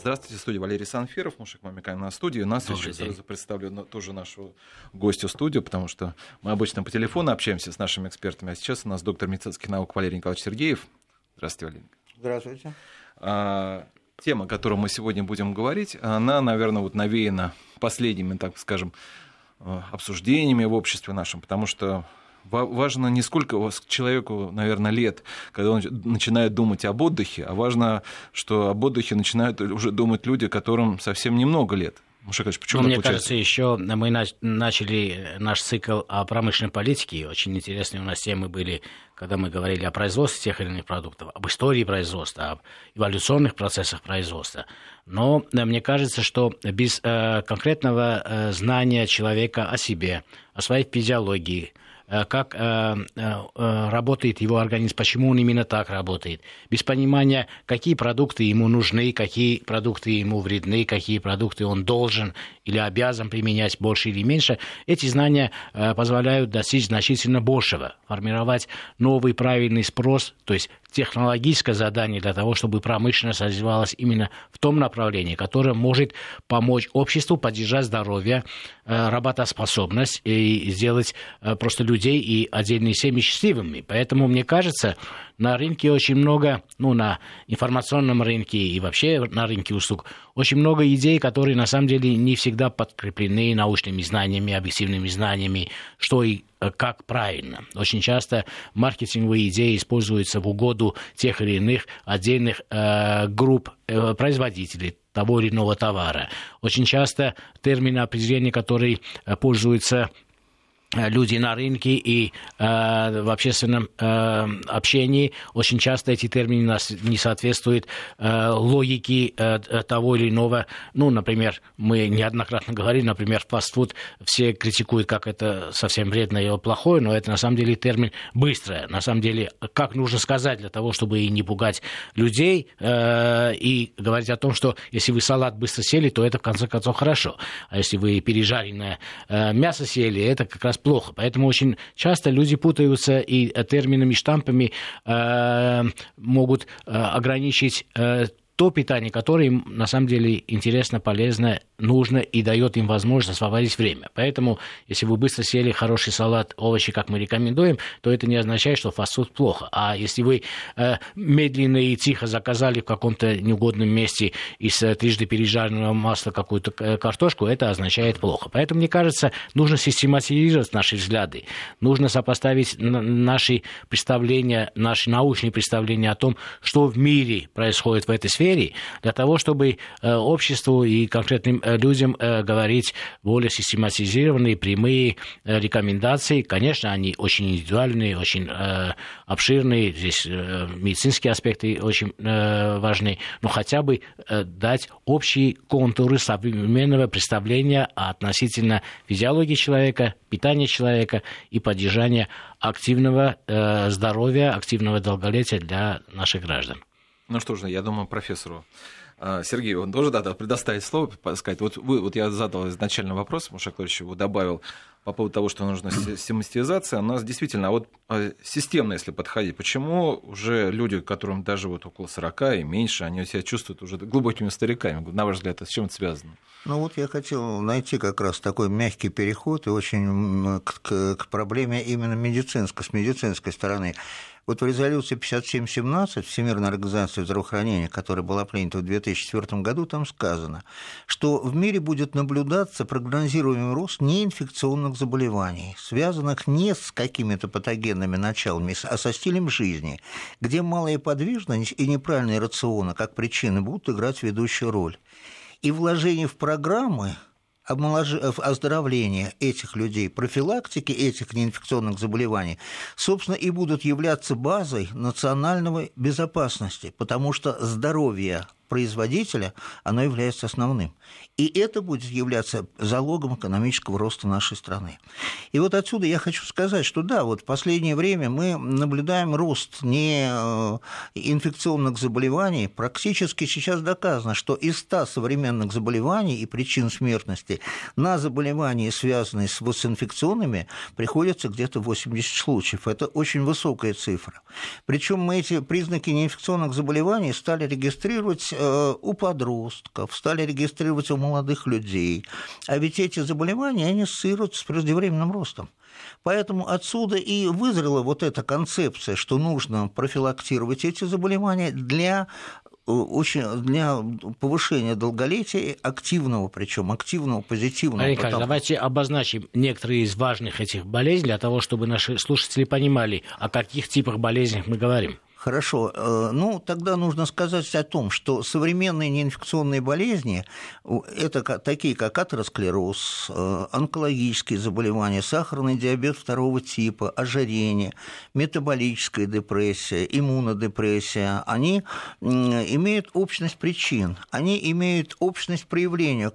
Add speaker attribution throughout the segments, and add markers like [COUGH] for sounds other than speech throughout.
Speaker 1: Здравствуйте, студия Валерий Санфиров, Мушек Мамикаем на студии. Нас еще сразу представлю тоже нашу гостью студию, потому что мы обычно по телефону общаемся с нашими экспертами, а сейчас у нас доктор медицинских наук Валерий Николаевич Сергеев. Здравствуйте, Валерий.
Speaker 2: Здравствуйте.
Speaker 1: А, тема, о которой мы сегодня будем говорить, она, наверное, вот навеяна последними, так скажем, э, обсуждениями в обществе нашем, потому что важно не сколько у вас человеку, наверное, лет, когда он начинает думать об отдыхе, а важно, что об отдыхе начинают уже думать люди, которым совсем немного лет.
Speaker 3: Мушакович, почему ну, мне кажется, еще мы начали наш цикл о промышленной политике. Очень интересные у нас темы были, когда мы говорили о производстве тех или иных продуктов, об истории производства, об эволюционных процессах производства. Но э, мне кажется, что без э, конкретного э, знания человека о себе, о своей физиологии, как э, э, работает его организм, почему он именно так работает, без понимания, какие продукты ему нужны, какие продукты ему вредны, какие продукты он должен или обязан применять больше или меньше, эти знания позволяют достичь значительно большего, формировать новый правильный спрос, то есть технологическое задание для того, чтобы промышленность развивалась именно в том направлении, которое может помочь обществу поддержать здоровье, э, работоспособность и сделать э, просто людей и отдельные семьи счастливыми. Поэтому, мне кажется, на рынке очень много, ну, на информационном рынке и вообще на рынке услуг, очень много идей, которые на самом деле не всегда подкреплены научными знаниями, объективными знаниями, что и э, как правильно. Очень часто маркетинговые идеи используются в угоду тех или иных отдельных э, групп э, производителей того или иного товара. Очень часто термины определения, которые э, пользуются люди на рынке и э, в общественном э, общении очень часто эти термины нас не соответствуют э, логике э, того или иного. Ну, например, мы неоднократно говорили, например, фастфуд все критикуют, как это совсем вредное и плохое, но это на самом деле термин быстрое. На самом деле, как нужно сказать для того, чтобы и не пугать людей э, и говорить о том, что если вы салат быстро сели, то это в конце концов хорошо. А если вы пережаренное э, мясо сели, это как раз плохо. Поэтому очень часто люди путаются и терминами, штампами э, могут э, ограничить э, то питание, которое им на самом деле интересно, полезно, нужно и дает им возможность освободить время. Поэтому, если вы быстро съели хороший салат, овощи, как мы рекомендуем, то это не означает, что фастфуд плохо. А если вы э, медленно и тихо заказали в каком-то неугодном месте из э, трижды пережаренного масла какую-то э, картошку, это означает плохо. Поэтому, мне кажется, нужно систематизировать наши взгляды, нужно сопоставить наши представления, наши научные представления о том, что в мире происходит в этой сфере, критерий для того, чтобы э, обществу и конкретным э, людям э, говорить более систематизированные, прямые рекомендации. Конечно, они очень индивидуальные, очень обширные, здесь медицинские аспекты очень важны, но хотя бы дать общие контуры современного представления относительно физиологии человека, питания человека и поддержания активного здоровья, активного долголетия для наших граждан.
Speaker 1: Ну что ж, я думаю, профессору а, Сергею, он тоже да, предоставить слово, сказать. Вот, вы, вот я задал изначально вопрос, Маша Клавич его добавил по поводу того, что нужна систематизация. У нас действительно, а вот а, системно, если подходить, почему уже люди, которым даже вот около 40 и меньше, они себя чувствуют уже глубокими стариками? На ваш взгляд, с чем это связано?
Speaker 2: Ну вот я хотел найти как раз такой мягкий переход и очень к, к, к проблеме именно медицинской, с медицинской стороны. Вот в резолюции 5717 Всемирной организации здравоохранения, которая была принята в 2004 году, там сказано, что в мире будет наблюдаться прогнозируемый рост неинфекционных заболеваний, связанных не с какими-то патогенными началами, а со стилем жизни, где малая подвижность и неправильные рационы как причины будут играть ведущую роль. И вложение в программы оздоровления этих людей, профилактики этих неинфекционных заболеваний, собственно, и будут являться базой национальной безопасности, потому что здоровье производителя, оно является основным. И это будет являться залогом экономического роста нашей страны. И вот отсюда я хочу сказать, что да, вот в последнее время мы наблюдаем рост не э, инфекционных заболеваний. Практически сейчас доказано, что из 100 современных заболеваний и причин смертности на заболевания, связанные с, с инфекционными, приходится где-то 80 случаев. Это очень высокая цифра. Причем мы эти признаки неинфекционных заболеваний стали регистрировать э, у подростков, стали регистрировать у молодых людей. А ведь эти заболевания, они ассоциируются с преждевременным ростом. Поэтому отсюда и вызрела вот эта концепция, что нужно профилактировать эти заболевания для э, очень для повышения долголетия активного, причем активного, позитивного.
Speaker 3: Александр, потому... давайте обозначим некоторые из важных этих болезней для того, чтобы наши слушатели понимали, о каких типах болезней мы говорим.
Speaker 2: Хорошо. Э, ну, тогда нужно сказать о том, что современные неинфекционные болезни, это такие, как атеросклероз, э, онкологические заболевания, сахарный диабет второго типа, ожирение, метаболическая депрессия, иммунодепрессия, они имеют общность причин, они имеют общность проявления,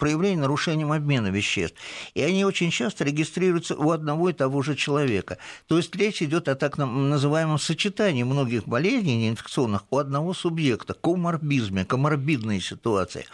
Speaker 2: проявления нарушением обмена веществ. И они очень часто регистрируются у одного и того же человека. То есть речь идет о так называемом сочетании многих многих болезней неинфекционных у одного субъекта, коморбизме, коморбидные ситуации.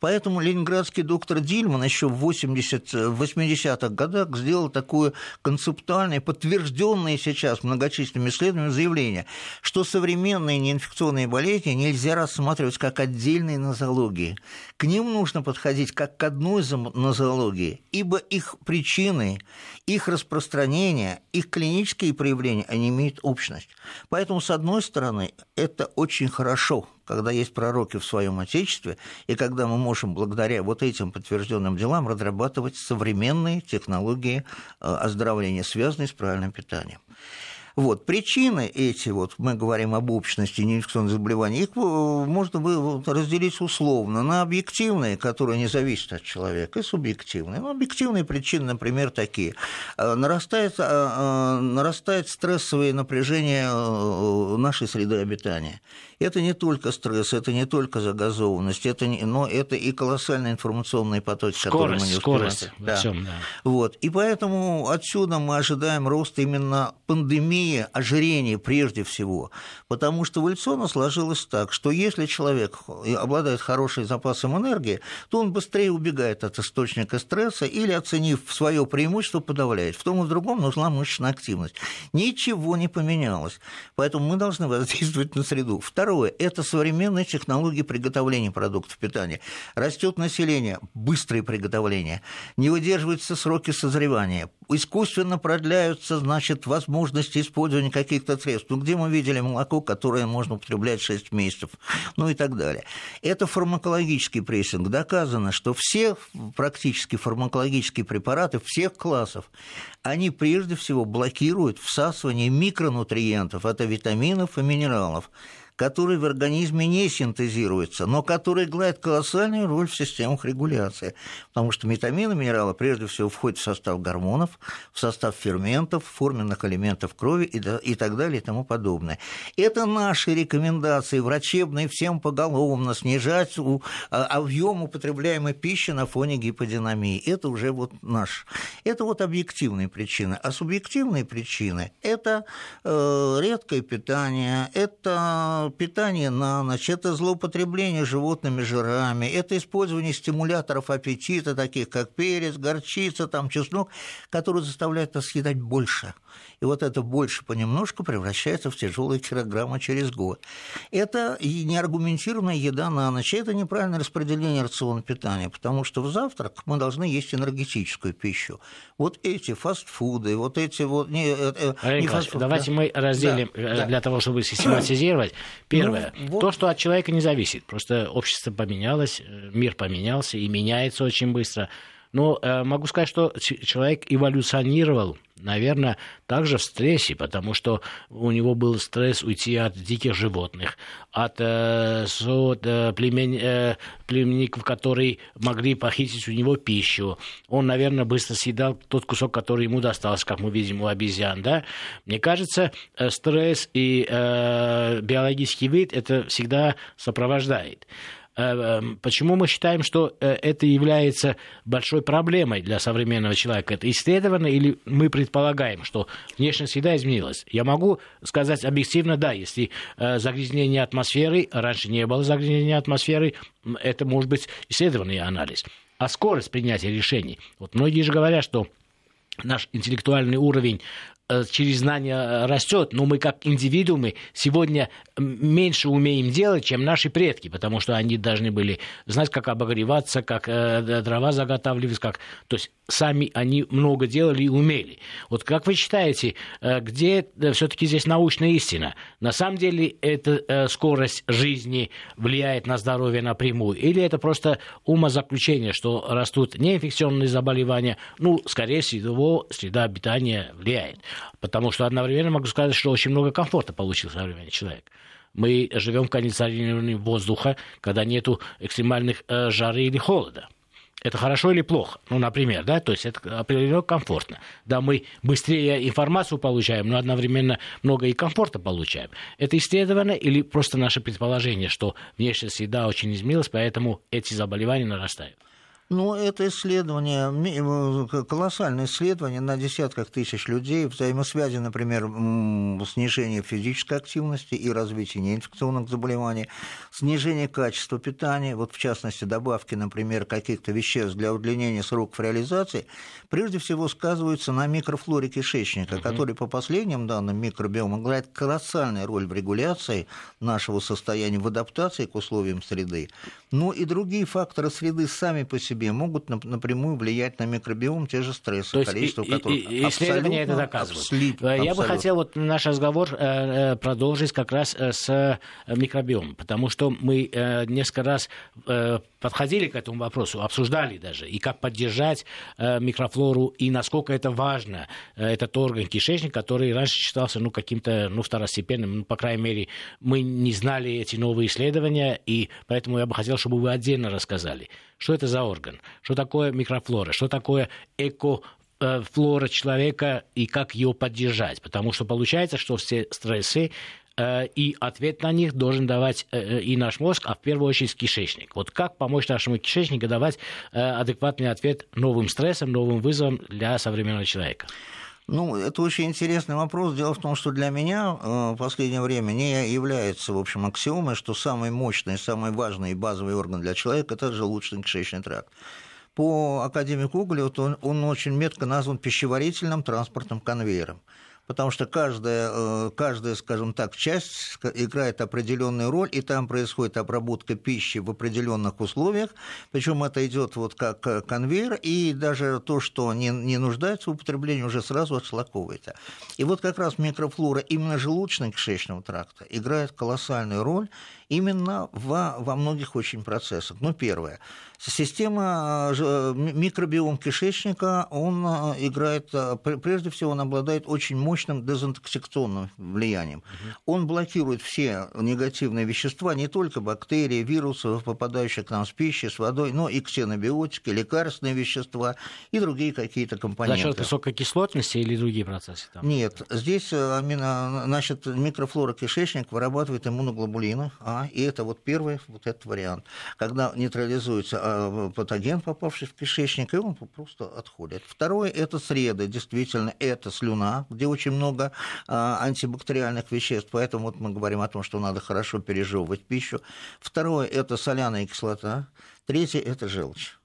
Speaker 2: Поэтому ленинградский доктор Дильман еще в 80, 80-х годах сделал такое концептуальное, подтвержденное сейчас многочисленными исследованиями заявление, что современные неинфекционные болезни нельзя рассматривать как отдельные нозологии. К ним нужно подходить как к одной нозологии, ибо их причины, их распространение, их клинические проявления, они имеют общность. Поэтому, с одной стороны, это очень хорошо, когда есть пророки в своем Отечестве, и когда мы можем благодаря вот этим подтвержденным делам разрабатывать современные технологии э, оздоровления, связанные с правильным питанием. Вот. Причины эти, вот, мы говорим об общности неинфекционных заболеваний, их э, можно разделить условно на объективные, которые не зависят от человека, и субъективные. Ну, объективные причины, например, такие. Э, нарастает, э, нарастает стрессовое напряжение нашей среды обитания. Это не только стресс, это не только загазованность, это не, но это и колоссальные информационные потоки, скорость, которые мы не успеваем.
Speaker 3: Скорость да. всем, да.
Speaker 2: Вот. И поэтому отсюда мы ожидаем роста именно пандемии ожирения прежде всего. Потому что эволюционно сложилось так, что если человек обладает хорошим запасом энергии, то он быстрее убегает от источника стресса или, оценив свое преимущество, подавляет. В том и в другом нужна мышечная активность. Ничего не поменялось. Поэтому мы должны воздействовать на среду. Второе – это современные технологии приготовления продуктов питания. Растет население, быстрое приготовление, не выдерживаются сроки созревания, искусственно продляются, значит, возможности использования каких-то средств. Ну, где мы видели молоко, которое можно употреблять 6 месяцев, ну и так далее. Это фармакологический прессинг. Доказано, что все практически фармакологические препараты всех классов, они прежде всего блокируют всасывание микронутриентов, это витаминов и минералов который в организме не синтезируется, но который играет колоссальную роль в системах регуляции. Потому что витамины, минералы прежде всего входят в состав гормонов, в состав ферментов, форменных элементов крови и, и так далее и тому подобное. Это наши рекомендации врачебные всем поголовно снижать а, объем употребляемой пищи на фоне гиподинамии. Это уже вот наш. Это вот объективные причины. А субъективные причины – это э, редкое питание, это питание на ночь, это злоупотребление животными жирами, это использование стимуляторов аппетита, таких как перец, горчица, там, чеснок, которые заставляют нас съедать больше. И вот это больше понемножку превращается в тяжелые килограммы через год. Это и неаргументированная еда на ночь, это неправильное распределение рациона питания, потому что в завтрак мы должны есть энергетическую пищу. Вот эти фастфуды, вот эти вот... Не,
Speaker 3: э, э, не фастфуд, давайте да? мы разделим да, э, для да. того, чтобы систематизировать. Первое, ну, вот... то, что от человека не зависит. Просто общество поменялось, мир поменялся и меняется очень быстро. Но э, могу сказать, что человек эволюционировал, наверное, также в стрессе, потому что у него был стресс уйти от диких животных, от, э, от э, племен, э, племенников, которые могли похитить у него пищу. Он, наверное, быстро съедал тот кусок, который ему достался, как мы видим у обезьян. Да? Мне кажется, э, стресс и э, биологический вид это всегда сопровождает. Э, эм, почему мы считаем, что э, это является большой проблемой для современного человека? Это исследовано или мы предполагаем, что внешняя среда изменилась? Я могу сказать объективно, да, если э, загрязнение атмосферы, раньше не было загрязнения атмосферы, это может быть исследованный анализ. А скорость принятия решений. Вот многие же говорят, что наш интеллектуальный уровень через знания растет, но мы как индивидуумы сегодня меньше умеем делать, чем наши предки, потому что они должны были знать, как обогреваться, как э, дрова заготавливать, как... То есть сами они много делали и умели. Вот как вы считаете, э, где все-таки здесь научная истина? На самом деле эта скорость жизни влияет на здоровье напрямую? Или это просто умозаключение, что растут неинфекционные заболевания? Ну, скорее всего, среда обитания влияет. Потому что одновременно могу сказать, что очень много комфорта получил современный человек. Мы живем в кондиционировании воздуха, когда нету экстремальных э, жары или холода. Это хорошо или плохо? Ну, например, да, то есть это определенно комфортно. Да, мы быстрее информацию получаем, но одновременно много и комфорта получаем. Это исследовано или просто наше предположение, что внешняя среда очень изменилась, поэтому эти заболевания нарастают?
Speaker 2: Ну, это исследование, э, колоссальное исследование на десятках тысяч людей, взаимосвязи, например, снижение физической активности и развитие неинфекционных заболеваний, снижение качества питания, вот в частности добавки, например, каких-то веществ для удлинения сроков реализации, прежде всего сказываются на микрофлоре кишечника, угу. который, по последним данным микробиома, играет колоссальную роль в регуляции нашего состояния, в адаптации к условиям среды. Но и другие факторы среды сами по себе себе могут напрямую влиять на микробиом, те же стрессы, То
Speaker 3: количество и, которых и, исследования это доказывают. Абсолютно, Я абсолютно. бы хотел вот наш разговор э, э, продолжить как раз э, с микробиомом, потому что мы несколько раз подходили к этому вопросу, обсуждали даже, и как поддержать микрофлору, и насколько это важно, этот орган кишечник, который раньше считался ну, каким-то ну, второстепенным, ну, по крайней мере, мы не знали эти новые исследования, и поэтому я бы хотел, чтобы вы отдельно рассказали, что это за орган, что такое микрофлора, что такое эко флора человека и как ее поддержать. Потому что получается, что все стрессы э, и ответ на них должен давать э, и наш мозг, а в первую очередь кишечник. Вот как помочь нашему кишечнику давать э, адекватный ответ новым стрессам, новым вызовам для современного человека?
Speaker 2: Ну, это очень интересный вопрос. Дело в том, что для меня э, в последнее время не является, в общем, аксиомой, что самый мощный, самый важный и базовый орган для человека – это желудочно-кишечный тракт. По академику Уголю он, он очень метко назван пищеварительным транспортным конвейером потому что каждая, э, каждая, скажем так, часть играет определенную роль, и там происходит обработка пищи в определенных условиях, причем это идет вот как конвейер, и даже то, что не, не нуждается в употреблении, уже сразу отшлаковывается. И вот как раз микрофлора именно желудочно-кишечного тракта играет колоссальную роль именно во, во многих очень процессах. Ну, первое – Система э, микробиом кишечника, он э, играет, э, прежде всего, он обладает очень мощным дезинтоксикационным влиянием. Угу. Он блокирует все негативные вещества, не только бактерии, вирусы, попадающие к нам с пищей, с водой, но и ксенобиотики, лекарственные вещества и другие какие-то компоненты.
Speaker 3: За счет высокой кислотности или другие процессы? Там?
Speaker 2: Нет, здесь значит, микрофлора кишечника вырабатывает иммуноглобулины, а, и это вот первый вот этот вариант. Когда нейтрализуется а, патоген, попавший в кишечник, и он просто отходит. Второе – это среды, действительно, это слюна, где очень много а, антибактериальных веществ, поэтому вот мы говорим о том, что надо хорошо пережевывать пищу. Второе – это соляная кислота. Третье – это желчь.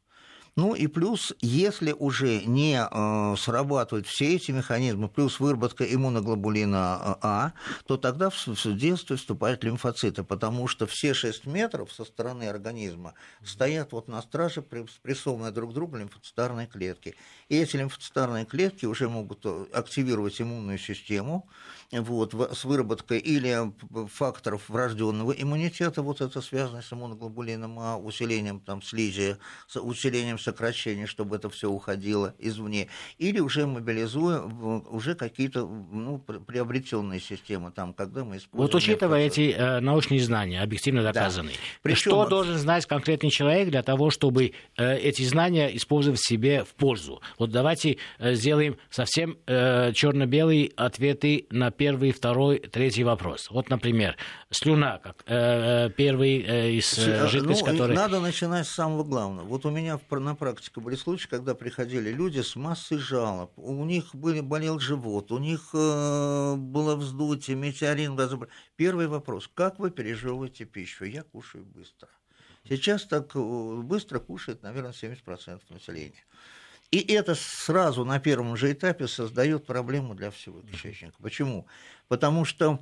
Speaker 2: Ну и плюс, если уже не э, срабатывают все эти механизмы, плюс выработка иммуноглобулина э, А, то тогда в, в действие вступают лимфоциты, потому что все 6 метров со стороны организма стоят вот на страже, спрессованные друг к другу лимфоцитарные клетки. И эти лимфоцитарные клетки уже могут э, активировать иммунную систему, вот, с выработкой или факторов врожденного иммунитета, вот это связано с иммуноглобулином А, усилением там, слизи, с усилением сокращения, чтобы это все уходило извне, или уже мобилизуя уже какие-то ну, приобретенные системы, там, когда мы используем...
Speaker 3: Вот учитывая эти э, научные знания, объективно доказанные, да. Причем... что должен знать конкретный человек для того, чтобы э, эти знания использовать себе в пользу? Вот давайте э, сделаем совсем э, черно-белые ответы на первый, второй, третий вопрос. Вот, например, слюна, как э, э первый э, из э, жидкостей, ну, который...
Speaker 2: Надо начинать с самого главного. Вот у меня на практике были случаи, когда приходили люди с массой жалоб. У них были, болел живот, у них э, было вздутие, метеорин, газобр... Первый вопрос. Как вы пережевываете пищу? Я кушаю быстро. Сейчас так быстро кушает, наверное, 70% населения. И это сразу на первом же этапе создает проблему для всего кишечника. Почему? Потому что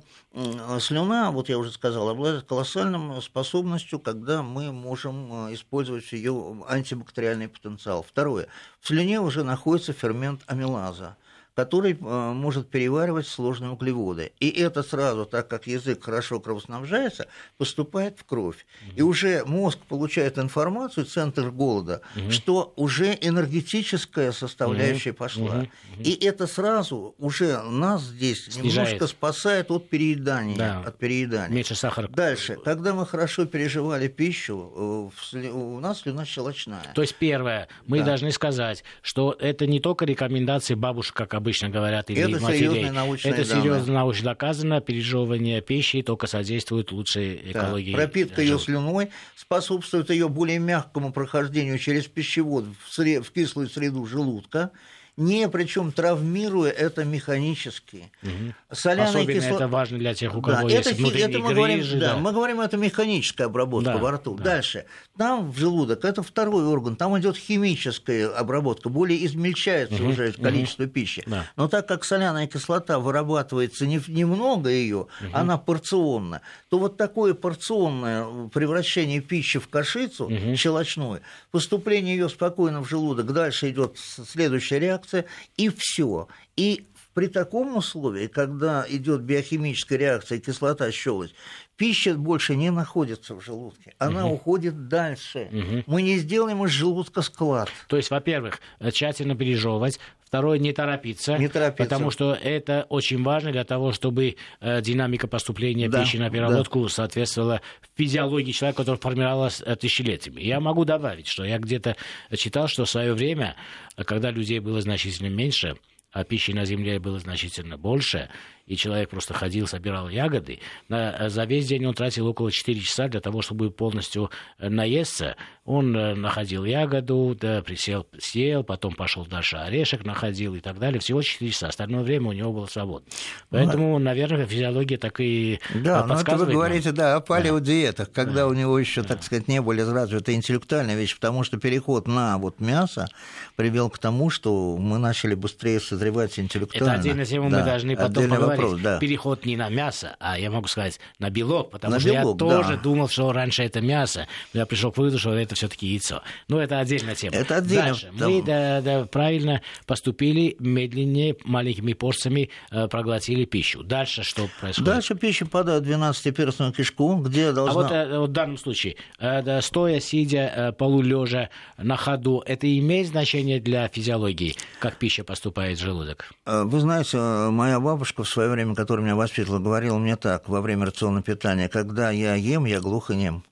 Speaker 2: слюна, вот я уже сказал, обладает колоссальной способностью, когда мы можем э, использовать ее антибактериальный потенциал. Второе. В слюне уже находится фермент амилаза который э, может переваривать сложные углеводы. И это сразу, так как язык хорошо кровоснабжается, поступает в кровь. Угу. И уже мозг получает информацию, центр голода, угу. что уже энергетическая составляющая угу. пошла. Угу. И это сразу уже нас здесь Снижает. немножко спасает от переедания. Да. От переедания.
Speaker 3: Меньше сахара.
Speaker 2: Дальше, когда мы хорошо переживали пищу, э, у нас слюна щелочная.
Speaker 3: То есть первое, мы да. должны сказать, что это не только рекомендации бабушек, как обычно, обычно говорят, или
Speaker 2: это матерей. Это
Speaker 3: серьезно научно доказано. Пережевывание пищи только содействует лучшей экологии.
Speaker 2: Да. Пропитка ее слюной способствует ее более мягкому прохождению через пищевод в, сред... в кислую среду желудка не причем травмируя это механически.
Speaker 3: Угу. Соляная Особенно кислота... это важно для тех, у кого да, есть это, это мы
Speaker 2: говорим,
Speaker 3: грыжи.
Speaker 2: Да, да, мы говорим, это механическая обработка да, во рту. Да. Дальше. Там в желудок, это второй орган, там идет химическая обработка, более измельчается угу, уже количество угу. пищи. Да. Но так как соляная кислота вырабатывается не, немного ее, угу. она порционна, то вот такое порционное превращение пищи в кашицу угу. щелочную, поступление ее спокойно в желудок, дальше идет следующая реакция, реакция, и все. И при таком условии, когда идет биохимическая реакция кислота, щелочь, пища больше не находится в желудке, она угу. уходит дальше. Угу. Мы не сделаем из желудка склад.
Speaker 3: То есть, во-первых, тщательно пережевывать, Второе, не торопиться,
Speaker 2: не торопиться,
Speaker 3: потому что это очень важно для того, чтобы э, динамика поступления да, пищи на переработку да. соответствовала физиологии человека, который формировалась э, тысячелетиями. Я могу добавить, что я где-то читал, что в свое время, когда людей было значительно меньше, а пищи на земле было значительно больше, и человек просто ходил, собирал ягоды, на, за весь день он тратил около 4 часа для того, чтобы полностью э, наесться. Он э, находил ягоду, да, присел, съел, потом пошел дальше орешек находил и так далее. Всего 4 часа. Остальное время у него было свободно. Поэтому, ну, наверное, физиология так и
Speaker 2: Да, но это вы говорите, да, о палеодиетах, когда да. у него еще, так сказать, не были развиты интеллектуальные вещи, потому что переход на вот мясо привел к тому, что мы начали быстрее созревать интеллектуально.
Speaker 3: Это отдельная тема, да, мы должны потом поговорить вопрос, да. переход не на мясо, а я могу сказать на белок, потому на что белок, я тоже да. думал, что раньше это мясо, но я пришел к выводу, что это все-таки яйцо. Но это отдельная тема.
Speaker 2: Это отдельно.
Speaker 3: Дальше. Да. Мы да, да, правильно поступили, медленнее, маленькими порциями э, проглотили пищу. Дальше что происходит?
Speaker 2: Дальше пищу подают в 12-перстную кишку, где должна...
Speaker 3: А вот, э, вот в данном случае, э, да, стоя, сидя, э, полулежа, на ходу, это имеет значение для физиологии, как пища поступает в желудок?
Speaker 2: Э, вы знаете, э, моя бабушка в свое время, который меня воспитывал, говорил мне так во время рационного питания, когда я ем, я глух и нем.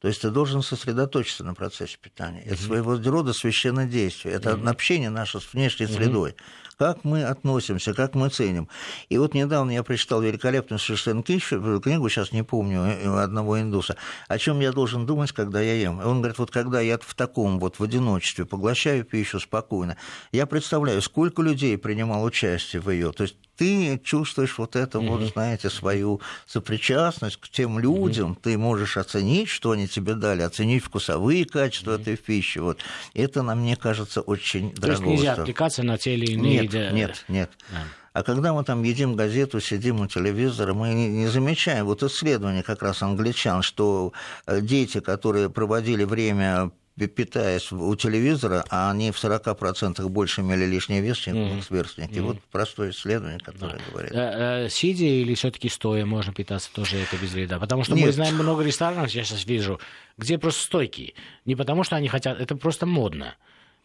Speaker 2: То есть ты должен сосредоточиться на процессе питания. Это mm-hmm. своего рода священное действие. Это mm-hmm. общение наше с внешней mm-hmm. средой как мы относимся, как мы ценим. И вот недавно я прочитал великолепную совершенно книгу, сейчас не помню, э, одного индуса, о чем я должен думать, когда я ем. Он говорит, вот когда я в таком вот в одиночестве поглощаю пищу спокойно, я представляю, сколько людей принимал участие в ее. То есть ты чувствуешь вот это, mm-hmm. вот, знаете, свою сопричастность к тем людям, mm-hmm. ты можешь оценить, что они тебе дали, оценить вкусовые качества mm-hmm. этой пищи. Вот. Это, на мне кажется, очень
Speaker 3: То есть нельзя отвлекаться на те или иные
Speaker 2: нет, нет, нет. Да. А когда мы там едим газету, сидим у телевизора, мы не замечаем, вот исследование как раз англичан, что э, дети, которые проводили время питаясь у телевизора, а они в 40% больше имели лишний вес, чем mm-hmm. сверстники. Mm-hmm. Вот простое исследование, которое да. говорит.
Speaker 3: А, а, сидя или все-таки стоя можно питаться, тоже это без вреда? Потому что Нет. мы знаем много ресторанов, я сейчас вижу, где просто стойкие. Не потому что они хотят, это просто модно.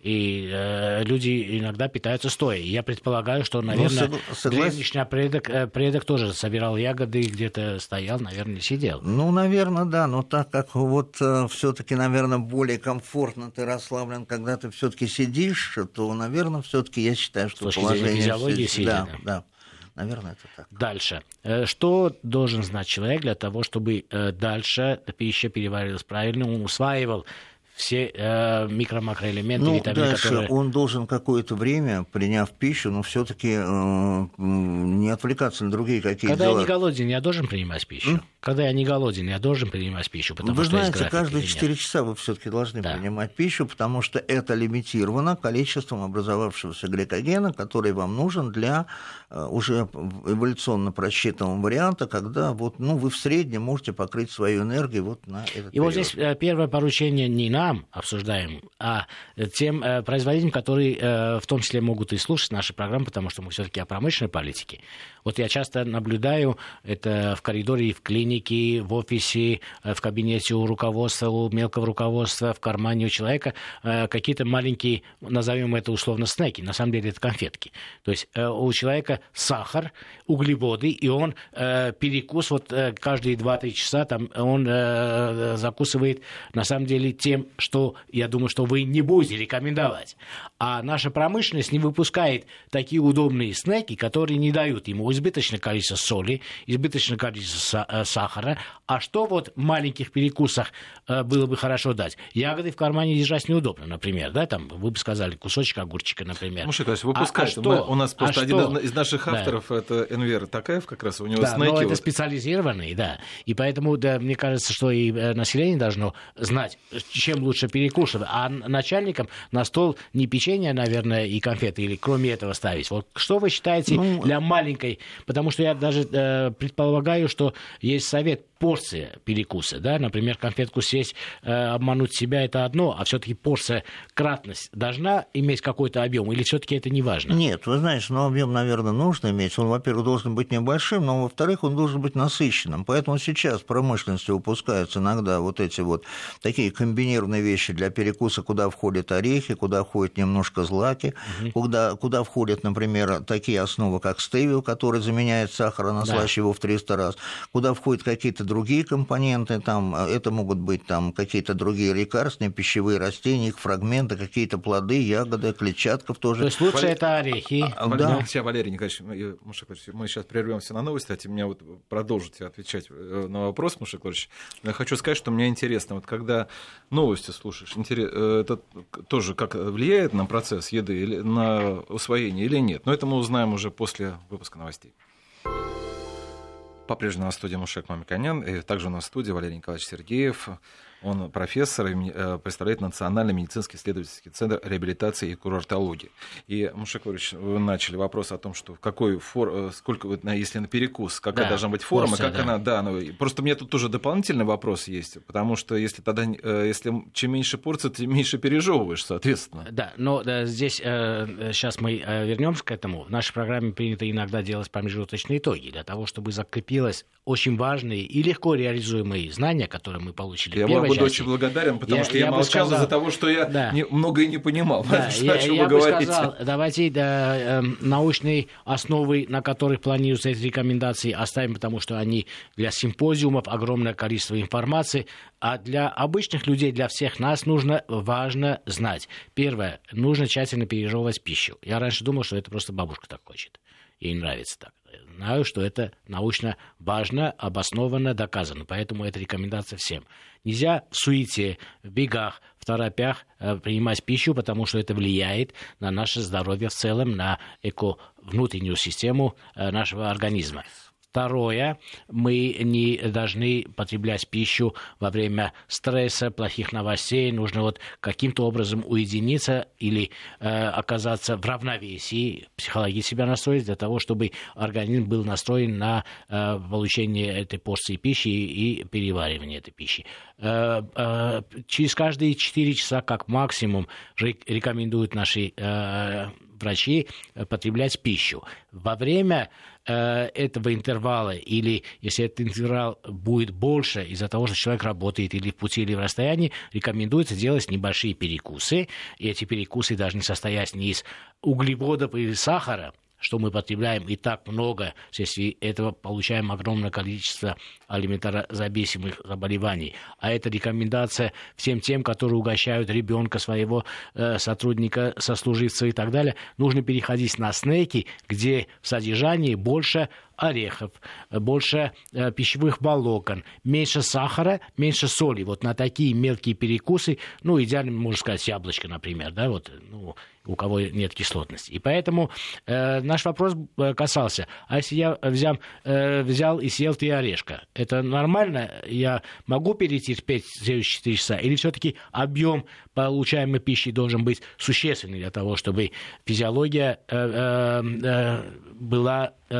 Speaker 3: И э, люди иногда питаются стоя. Я предполагаю, что, ну, наверное, ну, соглас... древний предок, э, предок тоже собирал ягоды, где-то стоял, наверное, сидел.
Speaker 2: Ну, наверное, да. Но так как вот э, все-таки, наверное, более комфортно ты расслаблен, когда ты все-таки сидишь, то, наверное, все-таки я считаю, что
Speaker 3: С положение физиологии сидя,
Speaker 2: да, да. да. Наверное, это так.
Speaker 3: Дальше. Э, что должен знать человек для того, чтобы э, дальше пища переваривалась правильно, он усваивал все э, микро-макроэлементы,
Speaker 2: ну,
Speaker 3: витамины,
Speaker 2: дальше
Speaker 3: которые...
Speaker 2: он должен какое-то время, приняв пищу, но все-таки э, не отвлекаться на другие какие-то
Speaker 3: Когда
Speaker 2: дела.
Speaker 3: я не голоден, я должен принимать пищу. М? Когда я не голоден, я должен принимать пищу, потому
Speaker 2: вы
Speaker 3: что
Speaker 2: знаете, каждые 4 часа вы все-таки должны да. принимать пищу, потому что это лимитировано количеством образовавшегося гликогена, который вам нужен для э, уже эволюционно просчитанного варианта, когда вот, ну, вы в среднем можете покрыть свою энергию вот на этот
Speaker 3: И период. вот здесь э, первое поручение не нам обсуждаем, а тем э, производителям, которые в том числе могут и слушать наши программы, потому что мы все-таки о промышленной политике. Вот я часто наблюдаю это в коридоре в клинике, в офисе, в кабинете у руководства, у мелкого руководства, в кармане у человека какие-то маленькие, назовем это условно, снеки. На самом деле это конфетки. То есть у человека сахар, углеводы, и он э, перекус вот э, каждые 2-3 часа там он э, закусывает на самом деле тем, что я думаю, что вы не будете рекомендовать. А наша промышленность не выпускает такие удобные снеки, которые не дают ему избыточное количество соли, избыточное количество э, сахара. А что вот в маленьких перекусах э, было бы хорошо дать? Ягоды в кармане держать неудобно, например, да, там вы бы сказали кусочек огурчика, например.
Speaker 1: Муж, конечно, выпускает. А, а что? у нас просто а один что? из наших авторов да. это Энвер Такаев, как раз у него
Speaker 3: да,
Speaker 1: снеки.
Speaker 3: Но это специализированный, да. И поэтому, да, мне кажется, что и э, население должно знать, чем лучше перекусывать. А начальникам на стол не печенье, наверное, и конфеты, или кроме этого ставить. Вот что вы считаете ну... для маленькой? Потому что я даже э, предполагаю, что есть совет порция перекуса, да, например, конфетку съесть, э, обмануть себя это одно, а все-таки порция кратность должна иметь какой-то объем, или все-таки это не важно?
Speaker 2: Нет, вы знаете, но объем, наверное, нужно иметь. Он, во-первых, должен быть небольшим, но, во-вторых, он должен быть насыщенным. Поэтому сейчас в промышленности выпускаются иногда вот эти вот такие комбинированные вещи для перекуса, куда входят орехи, куда входит немножко злаки, угу. куда, куда входят, например, такие основы, как стевио, который заменяет сахар, а да. его в 300 раз, куда входят какие-то другие компоненты, там, а, это могут быть там, какие-то другие лекарственные, пищевые растения, их фрагменты, какие-то плоды, ягоды, клетчатков тоже.
Speaker 3: То есть лучше Валерий... это орехи.
Speaker 1: А, да. Валерий Николаевич, мы сейчас прервемся на новости, а меня вот продолжите отвечать э, на вопрос, Кларович. Но я хочу сказать, что мне интересно, вот когда новости слушаешь, э, это тоже как влияет на процесс еды, или на усвоение или нет? Но это мы узнаем уже после выпуска новостей. По-прежнему на студии Мушек Мамиканян, и также у нас в студии Валерий Николаевич Сергеев, он профессор и э, представляет Национальный медицинский исследовательский центр реабилитации и курортологии. И, Мушек Владимирович, вы начали вопрос о том, что в какой фор... Э, сколько, вот, если на перекус, какая да, должна быть форма, порция, как да. она... Да, ну, просто у меня тут тоже дополнительный вопрос есть, потому что если тогда, э, если чем меньше порций, тем меньше пережевываешь, соответственно.
Speaker 3: Да, но да, здесь сейчас мы вернемся к этому. В нашей программе принято иногда делать промежуточные итоги для того, чтобы закрепилось очень важные и легко реализуемые знания, которые мы получили
Speaker 1: я
Speaker 3: в первой
Speaker 1: буду очень благодарен, потому я, что я, я молчал сказал, из-за того, что я да. не, многое не понимал. [LAUGHS]
Speaker 3: Да, я, я бы сказал, давайте да, э, научные основы, на которых планируются эти рекомендации, оставим, потому что они для симпозиумов огромное количество информации, а для обычных людей, для всех нас нужно, важно знать. Первое, нужно тщательно пережевывать пищу. Я раньше думал, что это просто бабушка так хочет. Ей нравится так знаю, что это научно важно, обоснованно, доказано. Поэтому это рекомендация всем. Нельзя в суете, в бегах, в торопях э, принимать пищу, потому что это влияет на наше здоровье в целом, на эко внутреннюю систему э, нашего организма. Второе, мы не должны потреблять пищу во время стресса, плохих новостей. Нужно вот каким-то образом уединиться или э, оказаться в равновесии, психологии себя настроить для того, чтобы организм был настроен на э, получение этой порции пищи и, и переваривание этой пищи. Э, э, через каждые 4 часа как максимум рекомендуют наши э, врачи потреблять пищу. Во время Э, этого интервала, или если этот интервал будет больше из-за того, что человек работает или в пути, или в расстоянии, рекомендуется делать небольшие перекусы. И эти перекусы должны состоять не из углеводов или сахара, что мы потребляем и так много, вследствие этого получаем огромное количество алиментарозависимых заболеваний. А это рекомендация всем тем, которые угощают ребенка своего э, сотрудника, сослуживца и так далее. Нужно переходить на снеки, где в содержании больше орехов, больше э, пищевых волокон, меньше сахара, меньше соли. Вот на такие мелкие перекусы, ну, идеально, можно сказать, яблочко, например, да, вот, ну, у кого нет кислотности. И поэтому э, наш вопрос э, касался, а если я взял, э, взял и съел три орешка, это нормально? Я могу перейти терпеть следующие 4 часа? Или все-таки объем получаемой пищи должен быть существенный для того, чтобы физиология э, э, э была э,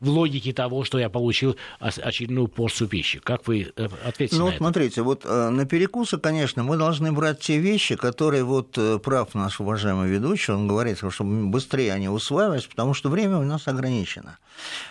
Speaker 3: в логике того, что я получил очередную порцию пищи. Как вы э, ответите
Speaker 2: ну,
Speaker 3: на
Speaker 2: вот это? смотрите, вот э, на перекусы, конечно, мы должны брать те вещи, которые вот прав наш уважаемый ведущий, он говорит, что быстрее они усваивались, потому что время у нас ограничено.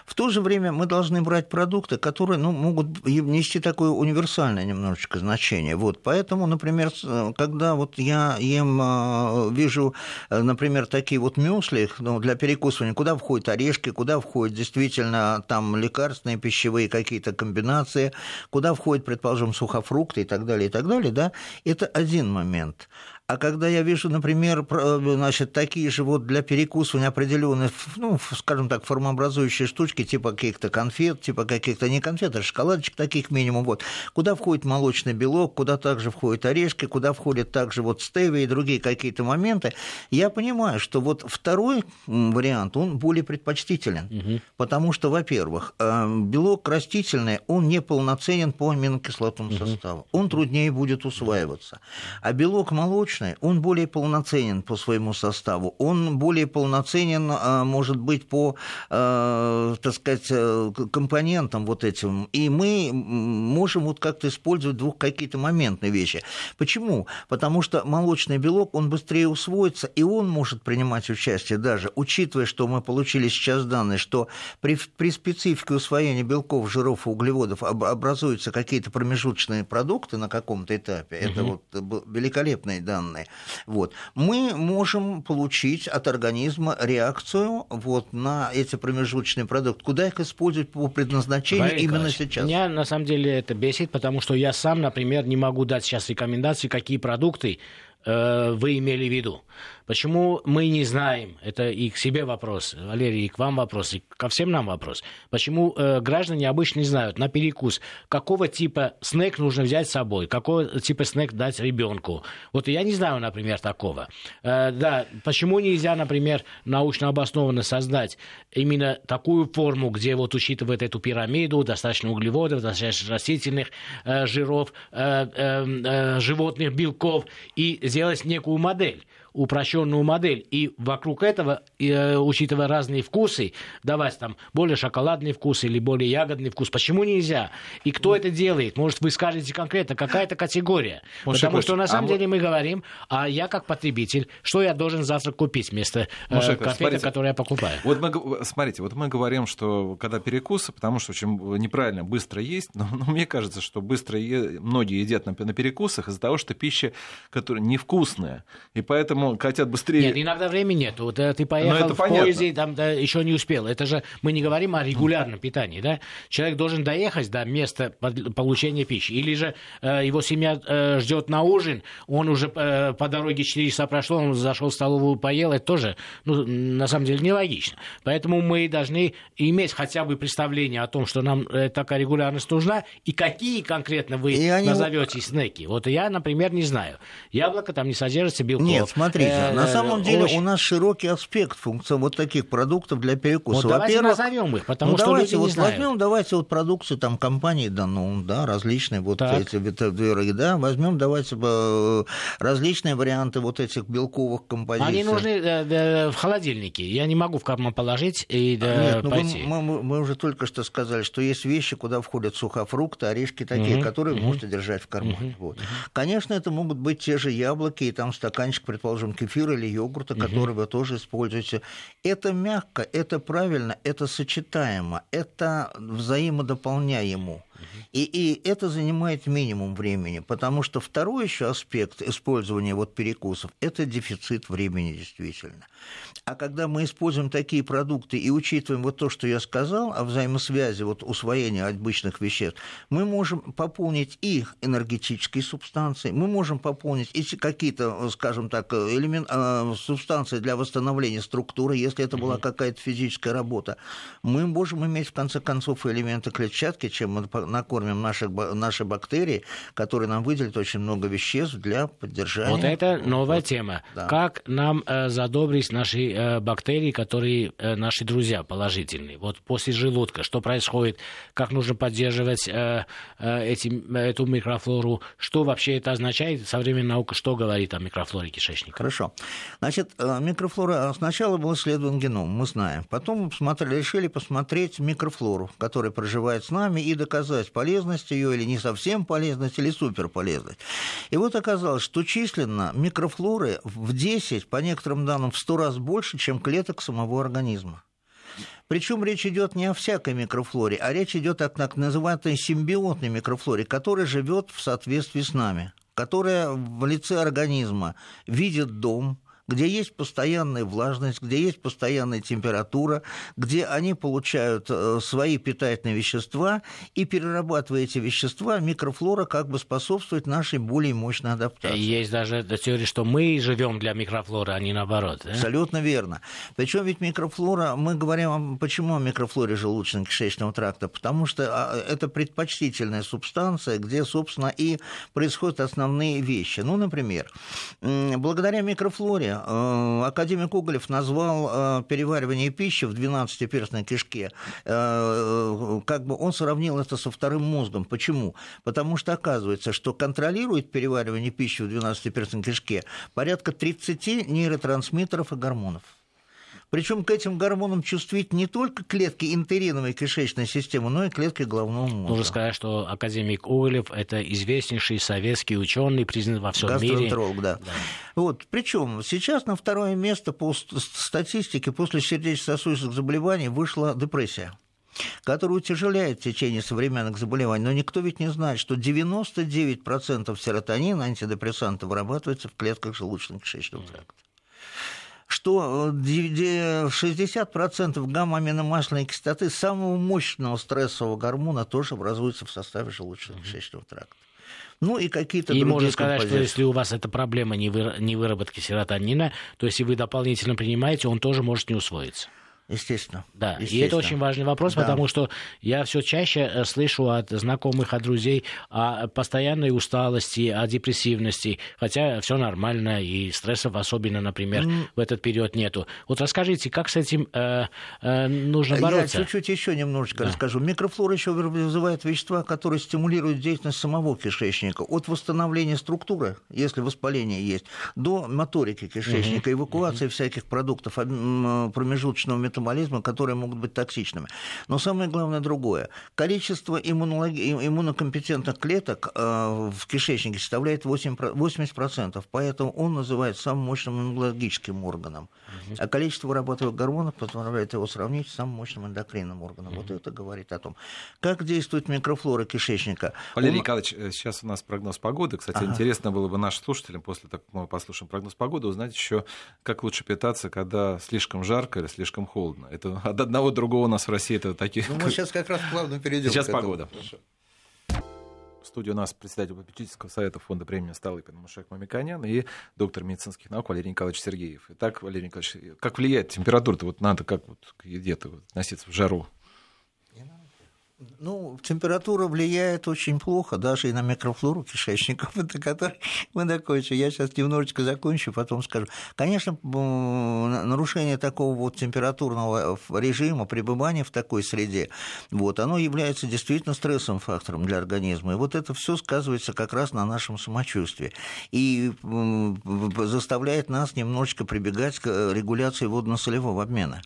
Speaker 2: В то же время мы должны брать продукты, которые ну, могут нести такое универсальное немножечко значение. Вот, поэтому, например, когда вот я ем, вижу, например, такие вот мюсли ну, для перекусывания, куда входят орешки, куда входят действительно там лекарственные пищевые какие-то комбинации, куда входят, предположим, сухофрукты и так далее, и так далее, да, это один момент. А когда я вижу, например, значит, такие же вот для перекусывания определенные, ну, скажем так, формообразующие штучки, типа каких-то конфет, типа каких-то не конфет, а шоколадочек таких минимум, вот, куда входит молочный белок, куда также входят орешки, куда входят также вот стевия и другие какие-то моменты, я понимаю, что вот второй вариант, он более предпочтителен, угу. потому что, во-первых, э, белок растительный, он неполноценен по аминокислотному угу. составу, он труднее будет усваиваться, а белок молочный молочный, он более полноценен по своему составу, он более полноценен, а, может быть, по, а, так сказать, э, компонентам вот этим. И мы можем вот как-то использовать двух какие-то моментные вещи. Почему? Потому что молочный белок, он быстрее усвоится, и он может принимать участие даже, учитывая, что мы получили сейчас данные, что при, при специфике усвоения белков, жиров и углеводов образуются какие-то промежуточные продукты на каком-то этапе. Угу. Это вот великолепные данные данные. Вот. Мы можем получить от организма реакцию вот, на эти промежуточные продукты. Куда их использовать по предназначению Валерий именно сейчас?
Speaker 3: Меня на самом деле это бесит, потому что я сам, например, не могу дать сейчас рекомендации, какие продукты э, вы имели в виду. Почему мы не знаем, это и к себе вопрос, Валерий, и к вам вопрос, и ко всем нам вопрос, почему э, граждане обычно не знают на перекус, какого типа снэк нужно взять с собой, какого типа снэк дать ребенку. Вот я не знаю, например, такого. Э, да, почему нельзя, например, научно обоснованно создать именно такую форму, где вот учитывает эту пирамиду, достаточно углеводов, достаточно растительных э, жиров, э, э, э, животных белков, и сделать некую модель упрощенную модель. И вокруг этого, э, учитывая разные вкусы, давать там более шоколадный вкус или более ягодный вкус. Почему нельзя? И кто это делает? Может, вы скажете конкретно, какая это категория? Может, Потому что на самом а деле мы говорим, а я как потребитель, что я должен завтра купить вместо э, конфеты, которые я покупаю?
Speaker 1: Вот мы, смотрите, вот мы говорим, что когда перекусы, потому что очень неправильно быстро есть, но, но мне кажется, что быстро е... многие едят на, на перекусах из-за того, что пища, которая невкусная. И поэтому ну, хотят быстрее.
Speaker 3: Нет, иногда времени нет. Вот э, ты поехал это в понятно. поезде, там да, еще не успел. Это же мы не говорим о регулярном питании, да? Человек должен доехать до места получения пищи. Или же э, его семья э, ждет на ужин, он уже э, по дороге 4 часа прошло, он зашел в столовую, поел. Это тоже, ну, на самом деле, нелогично. Поэтому мы должны иметь хотя бы представление о том, что нам э, такая регулярность нужна, и какие конкретно вы и назовете они... снеки. Вот я, например, не знаю. Яблоко там не содержится белков.
Speaker 2: Нет, смотри, смотрите, э, на самом деле у нас широкий аспект функций вот таких продуктов для перекуса. Вот
Speaker 3: давайте назовем их, потому ну, что
Speaker 2: давайте,
Speaker 3: люди
Speaker 2: вот
Speaker 3: не знают.
Speaker 2: возьмем, давайте вот продукции там компании Danone, да, различные вот так. эти витавиры, да, возьмем, давайте э, различные варианты вот этих белковых композиций.
Speaker 3: Они нужны да, да, в холодильнике. Я не могу в карман положить и да, Нет, ну
Speaker 2: пойти. Мы, мы, мы уже только что сказали, что есть вещи, куда входят сухофрукты, орешки такие, угу, которые угу. можете держать в кармане. Угу, вот. угу. Конечно, это могут быть те же яблоки и там стаканчик, предположим, скажем, кефира или йогурта, угу. который вы тоже используете. Это мягко, это правильно, это сочетаемо, это взаимодополняемо. И, и это занимает минимум времени, потому что второй еще аспект использования вот перекусов – это дефицит времени действительно. А когда мы используем такие продукты и учитываем вот то, что я сказал о взаимосвязи вот усвоения обычных веществ, мы можем пополнить их энергетические субстанции, мы можем пополнить и какие-то, скажем так, элемент, э, субстанции для восстановления структуры, если это была какая-то физическая работа. Мы можем иметь, в конце концов, элементы клетчатки, чем мы накормим наши, наши бактерии, которые нам выделят очень много веществ для поддержания.
Speaker 3: Вот это новая тема. Да. Как нам э, задобрить наши э, бактерии, которые э, наши друзья положительные? Вот после желудка, что происходит, как нужно поддерживать э, э, эти, эту микрофлору, что вообще это означает, современная наука что говорит о микрофлоре кишечника?
Speaker 2: Хорошо. Значит, э, микрофлора сначала был исследован геном, мы знаем. Потом смотрели, решили посмотреть микрофлору, которая проживает с нами, и доказать полезность ее или не совсем полезность, или суперполезность. И вот оказалось, что численно микрофлоры в 10, по некоторым данным, в 100 раз больше, чем клеток самого организма. Причем речь идет не о всякой микрофлоре, а речь идет о так называемой симбиотной микрофлоре, которая живет в соответствии с нами, которая в лице организма видит дом, где есть постоянная влажность, где есть постоянная температура, где они получают э, свои питательные вещества, и перерабатывая эти вещества, микрофлора как бы способствует нашей более мощной адаптации.
Speaker 3: Есть даже теория, что мы живем для микрофлоры, а не наоборот. Да?
Speaker 2: Абсолютно верно. Причем ведь микрофлора, мы говорим, почему о микрофлоре желудочно-кишечного тракта, потому что а, это предпочтительная субстанция, где, собственно, и происходят основные вещи. Ну, например, благодаря микрофлоре Э, академик Уголев назвал э, переваривание пищи в 12-перстной кишке, э, как бы он сравнил это со вторым мозгом. Почему? Потому что оказывается, что контролирует переваривание пищи в 12-перстной кишке порядка 30 нейротрансмиттеров и гормонов. Причем к этим гормонам чувствительны не только клетки интериновой кишечной системы, но и клетки головного мозга.
Speaker 3: Нужно сказать, что академик Углев – это известнейший советский ученый, признан во всем мире.
Speaker 2: да. да. Вот. Причем сейчас на второе место по статистике после сердечно-сосудистых заболеваний вышла депрессия которая утяжеляет течение современных заболеваний. Но никто ведь не знает, что 99% серотонина антидепрессанта вырабатывается в клетках желудочно-кишечного тракта что 60% э, гамма-аминомасляной кислоты самого мощного стрессового гормона тоже образуется в составе желудочно-кишечного тракта. Ну и какие-то
Speaker 3: и можно сказать, что если у вас эта проблема не, не выработки серотонина, то если вы дополнительно принимаете, он тоже может не усвоиться.
Speaker 2: Естественно.
Speaker 3: Да,
Speaker 2: естественно.
Speaker 3: и это очень важный вопрос, да. потому что я все чаще э, слышу от знакомых, от друзей о постоянной усталости, о депрессивности, хотя все нормально, и стрессов особенно, например, mm. в этот период нету. Вот расскажите, как с этим э, э, нужно бороться?
Speaker 2: Я чуть-чуть еще немножечко да. расскажу. Микрофлора еще вызывает вещества, которые стимулируют деятельность самого кишечника. От восстановления структуры, если воспаление есть, до моторики кишечника, mm-hmm. эвакуации mm-hmm. всяких продуктов промежуточного метаболизма метаболизма, которые могут быть токсичными. Но самое главное другое. Количество иммунологи... иммунокомпетентных клеток э, в кишечнике составляет 8... 80%, поэтому он называется самым мощным иммунологическим органом. А количество вырабатываемых гормонов позволяет его сравнить с самым мощным эндокринным органом. Вот это говорит о том, как действует микрофлора кишечника.
Speaker 1: Валерий Он... Николаевич, э, сейчас у нас прогноз погоды. Кстати, ага. интересно было бы нашим слушателям, после того, как мы послушаем прогноз погоды, узнать еще, как лучше питаться, когда слишком жарко или слишком холодно. Это от одного другого у нас в России это такие...
Speaker 2: Ну, мы сейчас как раз плавно перейдем.
Speaker 1: Сейчас погода. Хорошо. В студии у нас председатель попечительского совета фонда премии Столыпин Мушек Мамиканян и доктор медицинских наук Валерий Николаевич Сергеев. Итак, Валерий Николаевич, как влияет температура-то? Вот надо как вот к еде-то относиться в жару?
Speaker 2: Ну, температура влияет очень плохо, даже и на микрофлору кишечника, [LAUGHS] который мы закончим. Я сейчас немножечко закончу, потом скажу. Конечно, нарушение такого вот температурного режима, пребывания в такой среде, вот, оно является действительно стрессовым фактором для организма. И вот это все сказывается как раз на нашем самочувствии. И заставляет нас немножечко прибегать к регуляции водно-солевого обмена.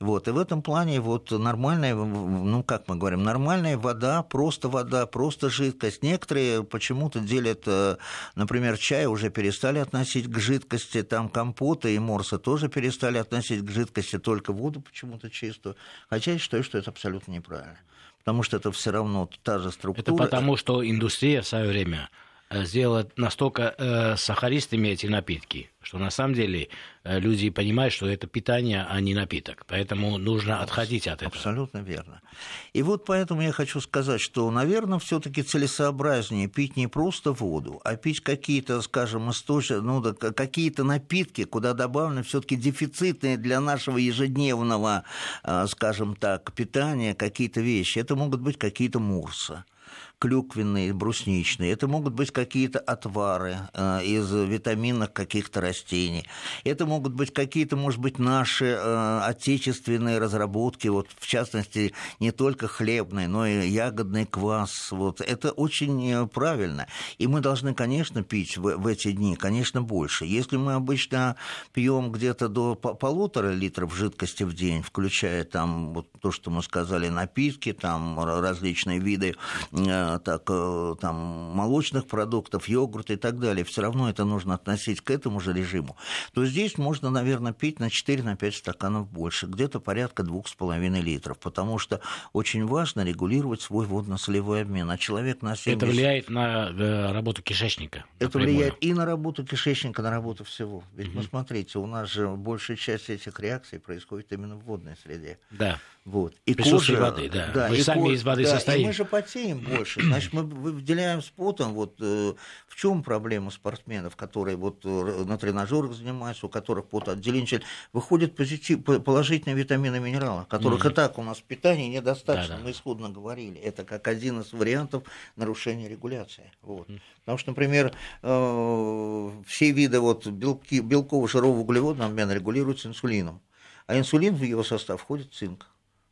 Speaker 2: Вот, и в этом плане вот нормальная, ну, как мы говорим, нормальная вода, просто вода, просто жидкость. Некоторые почему-то делят, э, например, чай уже перестали относить к жидкости, там компоты и морса тоже перестали относить к жидкости, только воду почему-то чистую. Хотя я считаю, что это абсолютно неправильно. потому что это все равно та же структура.
Speaker 3: Это потому, что индустрия в свое время Э, сделать настолько э, сахаристыми эти напитки, что на самом деле э, люди понимают, что это питание, а не напиток. Поэтому нужно отходить от этого.
Speaker 2: Абсолютно верно. И вот поэтому я хочу сказать, что, наверное, все-таки целесообразнее пить не просто воду, а пить какие-то, скажем, источники, ну, да, какие-то напитки, куда добавлены все-таки дефицитные для нашего ежедневного, э, скажем так, питания какие-то вещи. Это могут быть какие-то мурсы клюквенные, брусничные. Это могут быть какие-то отвары э, из витаминных каких-то растений. Это могут быть какие-то, может быть, наши э, отечественные разработки, вот, в частности, не только хлебный, но и ягодный квас. Вот. Это очень э, правильно. И мы должны, конечно, пить в, в эти дни, конечно, больше. Если мы обычно пьем где-то до полутора литров жидкости в день, включая там вот то, что мы сказали, напитки, там различные виды так, э, там, молочных продуктов, йогурт и так далее, все равно это нужно относить к этому же режиму, то здесь можно, наверное, пить на 4-5 стаканов больше, где-то порядка 2,5 литров, потому что очень важно регулировать свой водно-солевой обмен. А человек на 70...
Speaker 3: Это влияет на э, работу кишечника?
Speaker 2: Это напрямую. влияет и на работу кишечника, на работу всего. Ведь, угу. ну, смотрите, у нас же большая часть этих реакций происходит именно в водной среде.
Speaker 3: Да.
Speaker 2: Вот.
Speaker 3: И Присутствие кожа, воды, да. да
Speaker 2: мы
Speaker 3: и сами ко... из воды
Speaker 2: да,
Speaker 3: состоим.
Speaker 2: И мы же потеем больше. [CLEARS THROAT] Значит, мы выделяем с потом. Вот, э, в чем проблема спортсменов, которые вот, э, на тренажерах занимаются, у которых потоотделение, выходят позитив, положительные витамины и минералы, которых mm-hmm. и так у нас в питании недостаточно. Да-да. Мы исходно говорили. Это как один из вариантов нарушения регуляции. Вот. Mm-hmm. Потому что, например, э, все виды вот, белки, белково-жирового углеводного обмена регулируются инсулином. А инсулин в его состав входит цинк.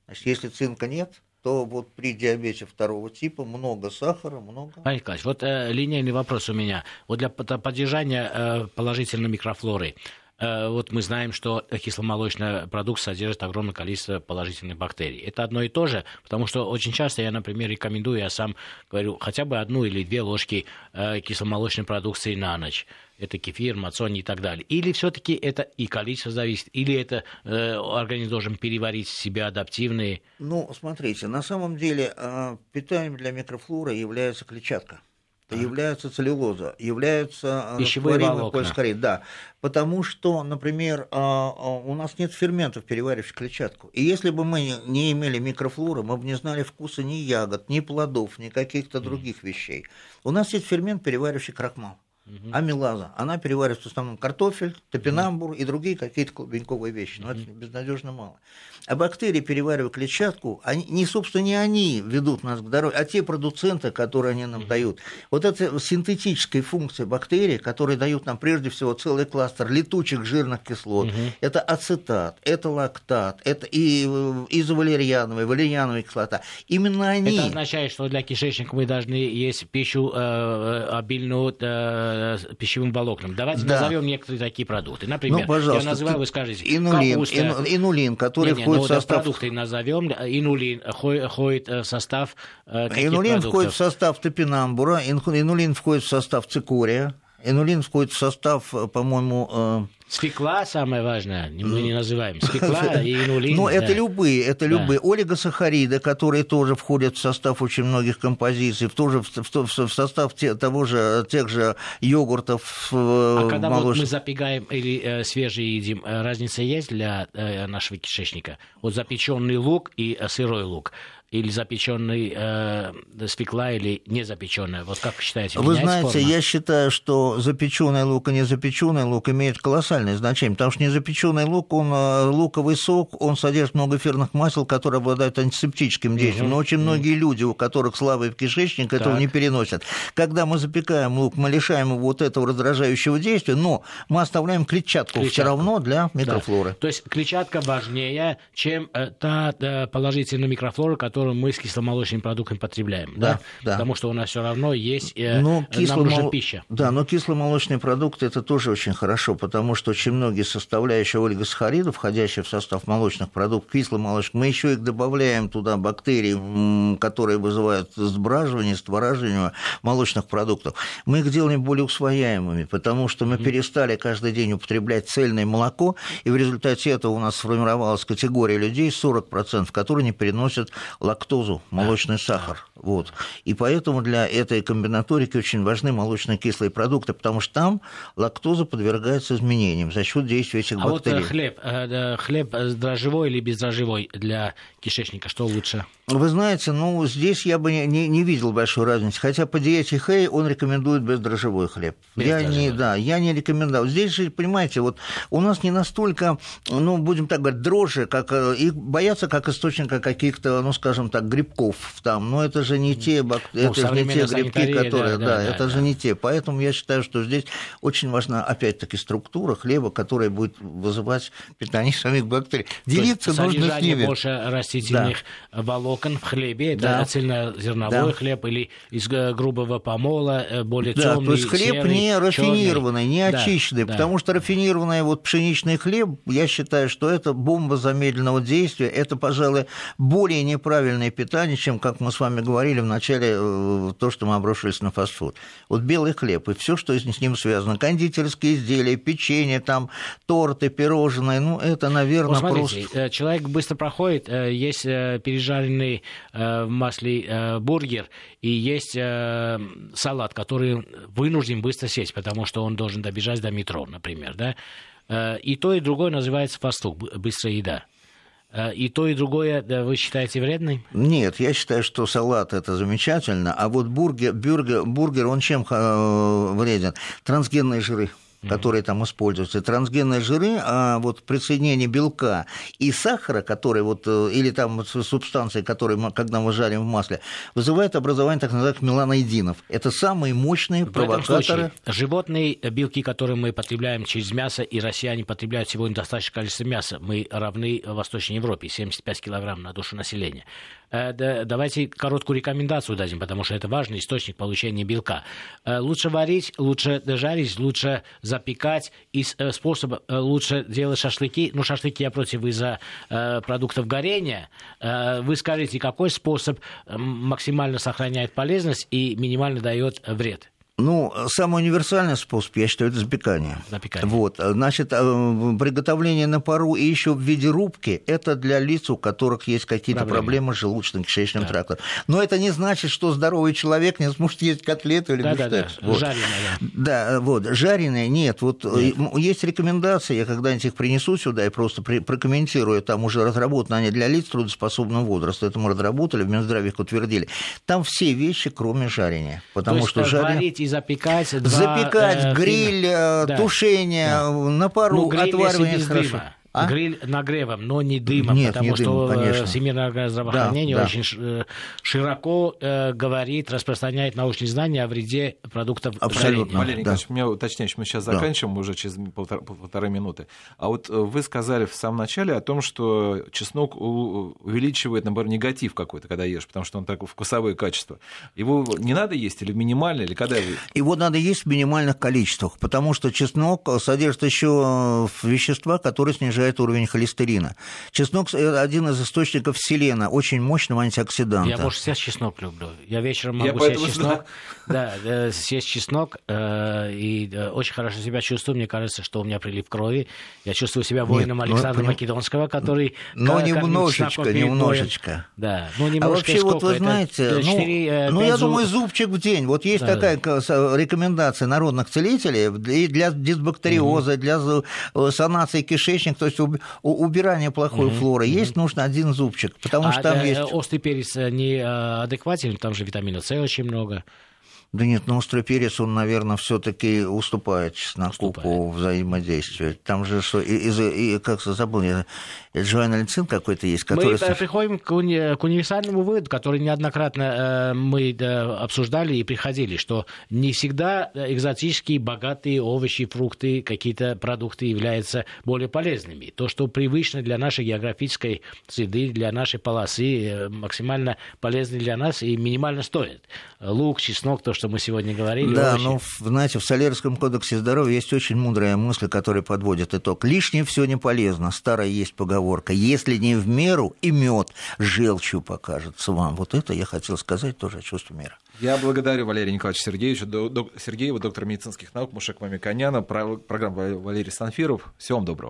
Speaker 2: Значит, если цинка нет, то вот при диабете второго типа много сахара, много...
Speaker 3: Павел Николаевич, вот э, линейный вопрос у меня. Вот для поддержания э, положительной микрофлоры, вот мы знаем, что кисломолочный продукт содержит огромное количество положительных бактерий. Это одно и то же, потому что очень часто я, например, рекомендую, я сам говорю, хотя бы одну или две ложки э, кисломолочной продукции на ночь это кефир, мацони и так далее. Или все-таки это и количество зависит, или это э, организм должен переварить в себя адаптивные?
Speaker 2: Ну, смотрите, на самом деле э, питанием для микрофлоры является клетчатка. Это является целлюлоза, являются
Speaker 3: э, пищевые волокна.
Speaker 2: Да, потому что, например, э, э, у нас нет ферментов, переваривающих клетчатку. И если бы мы не имели микрофлоры, мы бы не знали вкуса ни ягод, ни плодов, ни каких-то других вещей. У нас есть фермент, переваривающий крахмал угу. амилаза. Она переваривает в основном картофель, топинамбур и другие какие-то клубеньковые вещи. Но угу. это безнадежно мало. А бактерии, переваривая клетчатку, они, не, собственно, не они ведут нас к здоровью, а те продуценты, которые они нам угу. дают. Вот эта синтетическая функция бактерий, которые дают нам прежде всего целый кластер летучих жирных кислот. Угу. Это ацетат, это лактат, это и изовалерьяновая, валерьяновая кислота. Именно они...
Speaker 3: Это означает, что для кишечника мы должны есть пищу э, э обильную Э, пищевым волокнам. Давайте да. назовем некоторые такие продукты. Например, ну, пожалуйста, я называю, вы скажете,
Speaker 2: инулин, капуста. Ину, инулин, который не, не, входит ну, в состав...
Speaker 3: продукты назовем. Инулин входит в состав
Speaker 2: Инулин продуктов? входит в состав топинамбура, инулин входит в состав цикория, инулин входит в состав, по-моему,
Speaker 3: э, Свекла самое важное, мы не называем. Свекла [LAUGHS] и инулин.
Speaker 2: Ну, это любые, это любые. Олигосахариды, которые тоже входят в состав очень многих композиций, в, тоже, в, состав того же, тех же йогуртов.
Speaker 3: Э, а когда вот мы запекаем или э, свежие едим, э, разница есть для э, нашего кишечника? Вот запеченный лук и э, сырой лук или запеченный э, свекла, или не запеченная? Вот как считаете?
Speaker 2: Вы знаете, форма? я считаю, что запеченный лук и не запеченный лук имеют колоссальное значение, потому что незапеченный лук, он э, луковый сок, он содержит много эфирных масел, которые обладают антисептическим действием. Угу. Но очень многие люди, у которых слабый кишечник, этого так. не переносят. Когда мы запекаем лук, мы лишаем его вот этого раздражающего действия, но мы оставляем клетчатку, клетчатку. все равно для микрофлоры. Да.
Speaker 3: То есть клетчатка важнее, чем э, та положительная микрофлора, которая которую мы с кисломолочными продуктами потребляем. Да, да? да. Потому что у нас все равно есть э, но кисломол... нам нужна пища.
Speaker 2: Да, но кисломолочные продукты это тоже очень хорошо, потому что очень многие составляющие олигосахаридов, входящие в состав молочных продуктов, кислый молочник, мы еще их добавляем туда бактерии, которые вызывают сбраживание, створаживание молочных продуктов. Мы их делаем более усвояемыми, потому что мы перестали каждый день употреблять цельное молоко, и в результате этого у нас сформировалась категория людей, 40%, которые не переносят лактозу, молочный сахар. Вот. И поэтому для этой комбинаторики очень важны молочные кислые продукты, потому что там лактоза подвергается изменениям за счет действия этих
Speaker 3: а
Speaker 2: бактерий.
Speaker 3: А вот хлеб, э, хлеб дрожжевой или бездрожжевой для кишечника, что лучше?
Speaker 2: Вы знаете, ну, здесь я бы не, не, не видел большой разницы, хотя по диете Хей он рекомендует бездрожжевой хлеб. Я не, да, я не рекомендовал. Здесь же, понимаете, вот у нас не настолько, ну, будем так говорить, дрожжи, как их боятся как источника каких-то, ну, скажем так, грибков там, но это же не те, бак... ну, это же не те грибки, которые, да, да, да это да, же не те. Поэтому я считаю, что здесь очень важна, опять-таки, структура хлеба, которая будет вызывать питание самих бактерий. Делиться нужно с ними.
Speaker 3: больше растительных да. волокон в хлебе, это да. цельнозерновой да. хлеб или из грубого помола, э, более да, темный,
Speaker 2: то есть хлеб серый, не рафинированный, черный. не очищенный, да, потому что рафинированный вот пшеничный хлеб, я считаю, что это бомба замедленного действия, это, пожалуй, более неправильное питание, чем, как мы с вами говорили в начале, э, то, что мы обрушились на фастфуд. Вот белый хлеб и все, что с ним связано, кондитерские изделия, печенье, там, торты, пирожные, ну, это, наверное,
Speaker 3: вот смотрите, просто... Э, человек быстро проходит, есть пережаренный в масле бургер и есть салат, который вынужден быстро сесть, потому что он должен добежать до метро, например, да, э, и то, и другое называется фастфуд, быстрая еда. Э, и то, и другое вы считаете вредным?
Speaker 2: Нет, я считаю, что салат это замечательно, а вот бургер, бургер, бургер он чем э, вреден? Трансгенные жиры которые там используются, трансгенные жиры, а вот присоединение белка и сахара, который вот, э, или там субстанции, которые, мы, когда мы жарим в масле, вызывает образование так называемых меланоидинов. Это самые мощные в провокаторы. Случае,
Speaker 3: животные белки, которые мы потребляем через мясо, и россияне потребляют сегодня достаточное количество мяса, мы равны Восточной Европе, 75 килограмм на душу населения. Э, давайте короткую рекомендацию дадим, потому что это важный источник получения белка. Э, лучше варить, лучше жарить, лучше запекать, и э, способ лучше делать шашлыки. Ну, шашлыки я против из-за продуктов горения. Вы скажите, какой способ максимально сохраняет полезность и минимально дает вред?
Speaker 2: Ну, самый универсальный способ, я считаю, это запекание. Запекание. Вот, значит, э, приготовление на пару и еще в виде рубки, это для лиц, у которых есть какие-то проблемы, проблемы с желудочно-кишечным да. трактом. Но это не значит, что здоровый человек не сможет есть котлету или да, бифштекс. Да, да. Вот. Жареное, да. Да, вот, жареное нет. Вот э, нет. есть рекомендации, я когда-нибудь их принесу сюда и просто прокомментирую, там уже разработаны они для лиц трудоспособного возраста, это мы разработали, в Минздраве их утвердили. Там все вещи, кроме жарения. Потому
Speaker 3: То
Speaker 2: что
Speaker 3: жарение запекать. Два,
Speaker 2: запекать, э, гриль, э, да. тушение, да. на пару, ну, отваривание хорошо. Дыма.
Speaker 3: А? Гриль нагревом, но не дымом, Нет, потому не что дымом, конечно. Всемирное организация здравоохранения да, очень да. широко э, говорит, распространяет научные знания о вреде продуктов
Speaker 1: Абсолютно. Валерий да. Николаевич, меня уточняешь, мы сейчас заканчиваем да. уже через полтора, полторы минуты. А вот э, вы сказали в самом начале о том, что чеснок увеличивает, наоборот, негатив какой-то, когда ешь, потому что он такое вкусовое качество. Его не надо есть или минимально, или когда?
Speaker 2: Его надо есть в минимальных количествах, потому что чеснок содержит еще э, вещества, которые снижают снижает уровень холестерина. Чеснок – один из источников селена, очень мощного антиоксиданта.
Speaker 3: Я больше съесть чеснок люблю. Я вечером могу Я съесть чеснок. Да, э, съесть чеснок э, и э, очень хорошо себя чувствую. Мне кажется, что у меня прилив крови. Я чувствую себя воином Нет, ну, Александра но, Македонского, который...
Speaker 2: Но немножечко, немножечко.
Speaker 3: Да,
Speaker 2: ну немножко. А вообще, вот вы знаете, 4, ну, ну я зуб... думаю, зубчик в день. Вот есть да, такая да. рекомендация народных целителей и для дисбактериоза, угу. для санации кишечника, есть убирание плохой угу, флоры. Есть нужно один зубчик, потому а что там есть...
Speaker 3: Острый перец не э, адекватен, там же витамина С очень много.
Speaker 2: Да нет, но острый перец, он, наверное, все-таки уступает чесноку по взаимодействию. Там же что, и, и, и как забыл, я, Джоанальцин какой-то есть, который...
Speaker 3: Мы приходим к, уни, к универсальному выводу, который неоднократно э, мы да, обсуждали и приходили, что не всегда экзотические, богатые овощи, фрукты, какие-то продукты являются более полезными. То, что привычно для нашей географической среды, для нашей полосы, э, максимально полезно для нас и минимально стоит. Лук, чеснок, то, что мы сегодня говорили.
Speaker 2: Да, но, знаете, в Солерском кодексе здоровья есть очень мудрая мысль, которая подводит итог. Лишнее все не полезно. Старая есть поговорка. Если не в меру, и мед желчью покажется вам. Вот это я хотел сказать тоже о чувстве мира.
Speaker 1: Я благодарю Валерия Николаевича Сергеевича, Сергеева, доктора медицинских наук, Мушек Мамиканяна, программа Валерий Санфиров. Всего вам доброго.